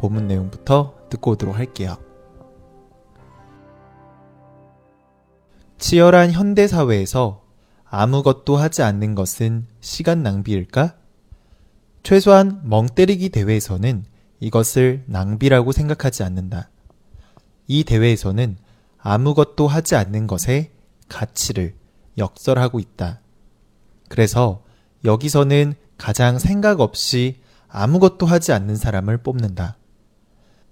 본문 내용부터 듣고 오도록 할게요. 치열한 현대 사회에서 아무것도 하지 않는 것은 시간 낭비일까? 최소한 멍 때리기 대회에서는 이것을 낭비라고 생각하지 않는다. 이 대회에서는 아무것도 하지 않는 것의 가치를 역설하고 있다. 그래서 여기서는 가장 생각 없이 아무것도 하지 않는 사람을 뽑는다.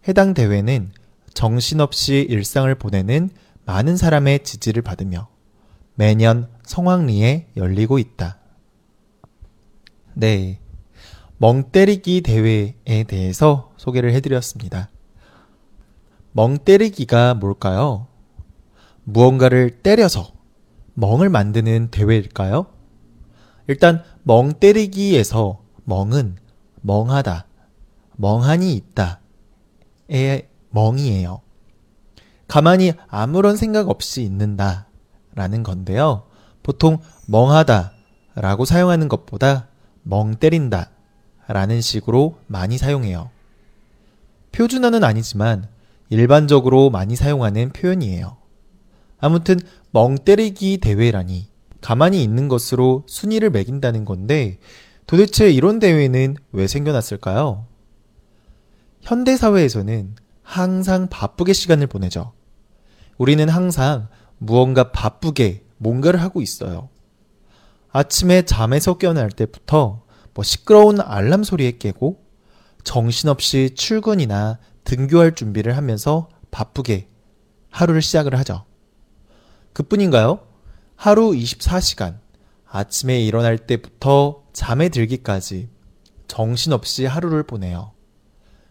해당 대회는 정신없이 일상을 보내는 많은 사람의 지지를 받으며 매년 성황리에 열리고 있다. 네. 멍 때리기 대회에 대해서 소개를 해드렸습니다. 멍 때리기가 뭘까요? 무언가를 때려서 멍을 만드는 대회일까요? 일단 멍 때리기에서 멍은 멍하다, 멍하니 있다, 의 멍이에요. 가만히 아무런 생각 없이 있는다 라는 건데요. 보통 멍하다 라고 사용하는 것보다 멍 때린다 라는 식으로 많이 사용해요. 표준어는 아니지만 일반적으로 많이 사용하는 표현이에요. 아무튼 멍 때리기 대회라니 가만히 있는 것으로 순위를 매긴다는 건데 도대체 이런 대회는 왜 생겨났을까요? 현대사회에서는 항상 바쁘게 시간을 보내죠. 우리는 항상 무언가 바쁘게 뭔가를 하고 있어요. 아침에 잠에서 깨어날 때부터 뭐 시끄러운 알람 소리에 깨고 정신없이 출근이나 등교할 준비를 하면서 바쁘게 하루를 시작을 하죠. 그뿐인가요? 하루 24시간, 아침에 일어날 때부터 잠에 들기까지 정신없이 하루를 보내요.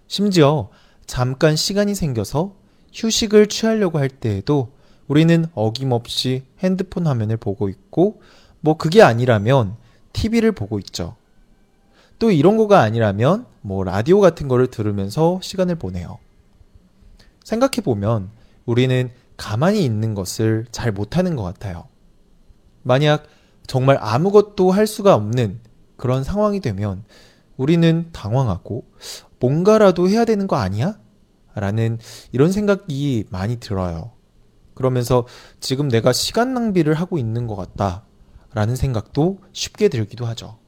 심지어 잠깐 시간이 생겨서 휴식을 취하려고 할 때에도 우리는 어김없이 핸드폰 화면을 보고 있고, 뭐 그게 아니라면 TV를 보고 있죠. 또 이런 거가 아니라면 뭐 라디오 같은 거를 들으면서 시간을 보내요. 생각해 보면 우리는 가만히 있는 것을 잘 못하는 것 같아요. 만약 정말 아무것도 할 수가 없는 그런 상황이 되면 우리는 당황하고 뭔가라도 해야 되는 거 아니야? 라는 이런 생각이 많이 들어요. 그러면서 지금 내가 시간 낭비를 하고 있는 것 같다. 라는 생각도 쉽게 들기도 하죠.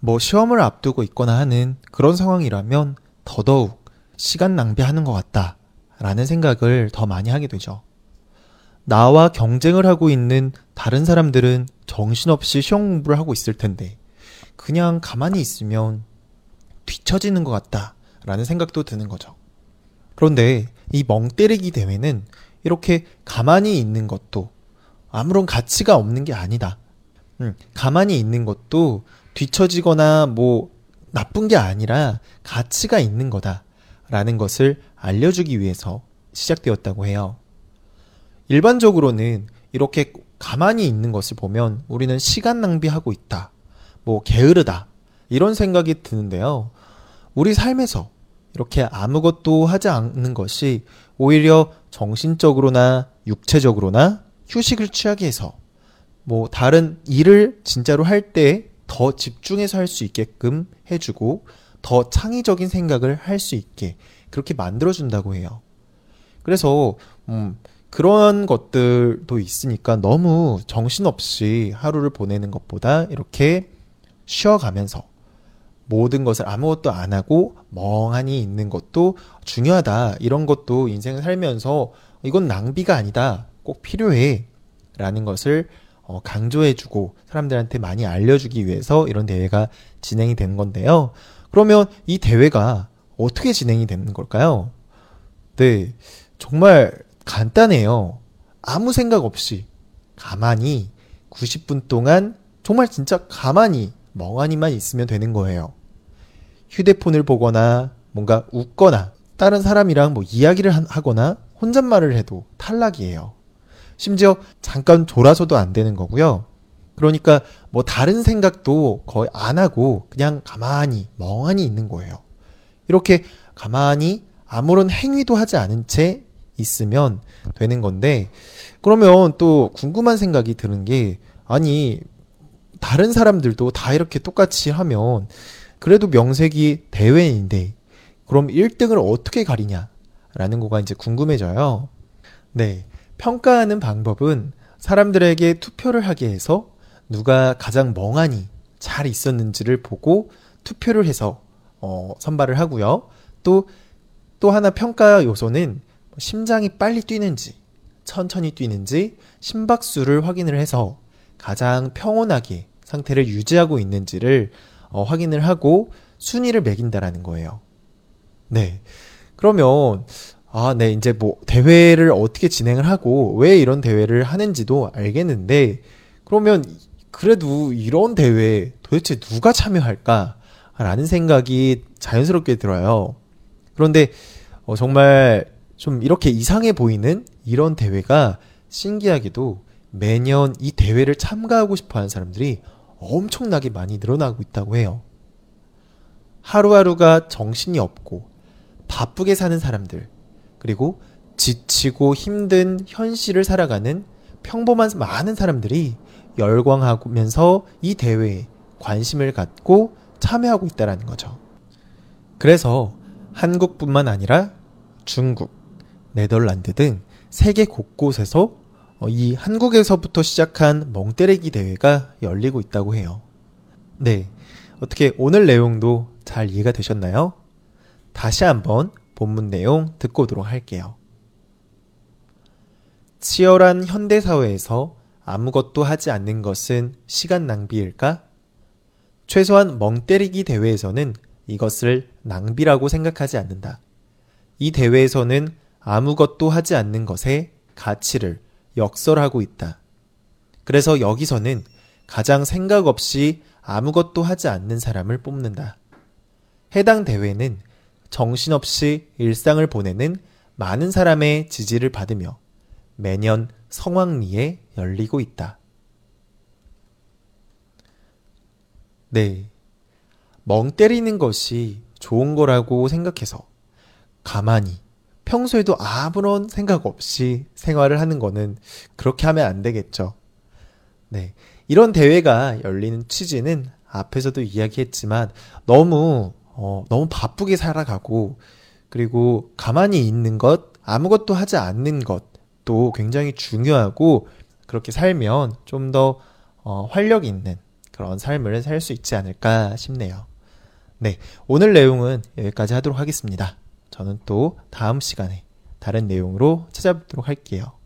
뭐 시험을 앞두고 있거나 하는 그런 상황이라면 더더욱 시간 낭비하는 것 같다. 라는 생각을 더 많이 하게 되죠. 나와 경쟁을 하고 있는 다른 사람들은 정신없이 시험 공부를 하고 있을 텐데, 그냥 가만히 있으면 뒤처지는 것 같다. 라는 생각도 드는 거죠. 그런데 이 멍 때리기 대회는 이렇게 가만히 있는 것도 아무런 가치가 없는 게 아니다. 음, 가만히 있는 것도 뒤처지거나 뭐 나쁜 게 아니라 가치가 있는 거다. 라는 것을 알려주기 위해서 시작되었다고 해요. 일반적으로는 이렇게 가만히 있는 것을 보면 우리는 시간 낭비하고 있다. 뭐 게으르다. 이런 생각이 드는데요. 우리 삶에서 이렇게 아무것도 하지 않는 것이 오히려 정신적으로나 육체적으로나 휴식을 취하게 해서 뭐 다른 일을 진짜로 할 때 더 집중해서 할 수 있게끔 해주고 더 창의적인 생각을 할 수 있게 그렇게 만들어준다고 해요. 그래서 음, 그런 것들도 있으니까 너무 정신없이 하루를 보내는 것보다 이렇게 쉬어가면서 모든 것을 아무것도 안 하고 멍하니 있는 것도 중요하다. 이런 것도 인생을 살면서 이건 낭비가 아니다. 꼭 필요해. 라는 것을 어, 강조해주고 사람들한테 많이 알려주기 위해서 이런 대회가 진행이 되는 건데요. 그러면 이 대회가 어떻게 진행이 되는 걸까요? 네. 정말 간단해요. 아무 생각 없이 가만히 90분 동안 정말 진짜 가만히 멍하니만 있으면 되는 거예요. 휴대폰을 보거나 뭔가 웃거나 다른 사람이랑 뭐 이야기를 한- 하거나 혼잣말을 해도 탈락이에요. 심지어 잠깐 졸아서도 안 되는 거고요. 그러니까 뭐 다른 생각도 거의 안 하고 그냥 가만히 멍하니 있는 거예요. 이렇게 가만히 아무런 행위도 하지 않은 채 있으면 되는 건데 그러면 또 궁금한 생각이 드는 게 아니 다른 사람들도 다 이렇게 똑같이 하면 그래도 명색이 대회인데 그럼 1등을 어떻게 가리냐라는 거가 이제 궁금해져요. 네. 평가하는 방법은 사람들에게 투표를 하게 해서 누가 가장 멍하니 잘 있었는지를 보고 투표를 해서 어, 선발을 하고요. 또, 또 하나 평가 요소는 심장이 빨리 뛰는지, 천천히 뛰는지, 심박수를 확인을 해서 가장 평온하게 상태를 유지하고 있는지를 어, 확인을 하고 순위를 매긴다라는 거예요. 네. 그러면, 아, 네, 이제 뭐, 대회를 어떻게 진행을 하고, 왜 이런 대회를 하는지도 알겠는데, 그러면, 그래도 이런 대회에 도대체 누가 참여할까? 라는 생각이 자연스럽게 들어요. 그런데, 어, 정말 좀 이렇게 이상해 보이는 이런 대회가 신기하게도 매년 이 대회를 참가하고 싶어 하는 사람들이 엄청나게 많이 늘어나고 있다고 해요. 하루하루가 정신이 없고 바쁘게 사는 사람들, 그리고 지치고 힘든 현실을 살아가는 평범한 많은 사람들이 열광하면서 이 대회에 관심을 갖고 참여하고 있다는 거죠. 그래서 한국뿐만 아니라 중국, 네덜란드 등 세계 곳곳에서 어, 이 한국에서부터 시작한 멍때리기 대회가 열리고 있다고 해요. 네. 어떻게 오늘 내용도 잘 이해가 되셨나요? 다시 한번 본문 내용 듣고 오도록 할게요. 치열한 현대사회에서 아무것도 하지 않는 것은 시간 낭비일까? 최소한 멍때리기 대회에서는 이것을 낭비라고 생각하지 않는다. 이 대회에서는 아무것도 하지 않는 것의 가치를 역설하고 있다. 그래서 여기서는 가장 생각 없이 아무것도 하지 않는 사람을 뽑는다. 해당 대회는 정신없이 일상을 보내는 많은 사람의 지지를 받으며 매년 성황리에 열리고 있다. 네. 멍 때리는 것이 좋은 거라고 생각해서 가만히 평소에도 아무런 생각 없이 생활을 하는 거는 그렇게 하면 안 되겠죠. 네. 이런 대회가 열리는 취지는 앞에서도 이야기했지만 너무 어, 너무 바쁘게 살아가고 그리고 가만히 있는 것, 아무것도 하지 않는 것도 굉장히 중요하고 그렇게 살면 좀더 어, 활력 있는 그런 삶을 살 수 있지 않을까 싶네요. 네, 오늘 내용은 여기까지 하도록 하겠습니다. 저는 또 다음 시간에 다른 내용으로 찾아뵙도록 할게요.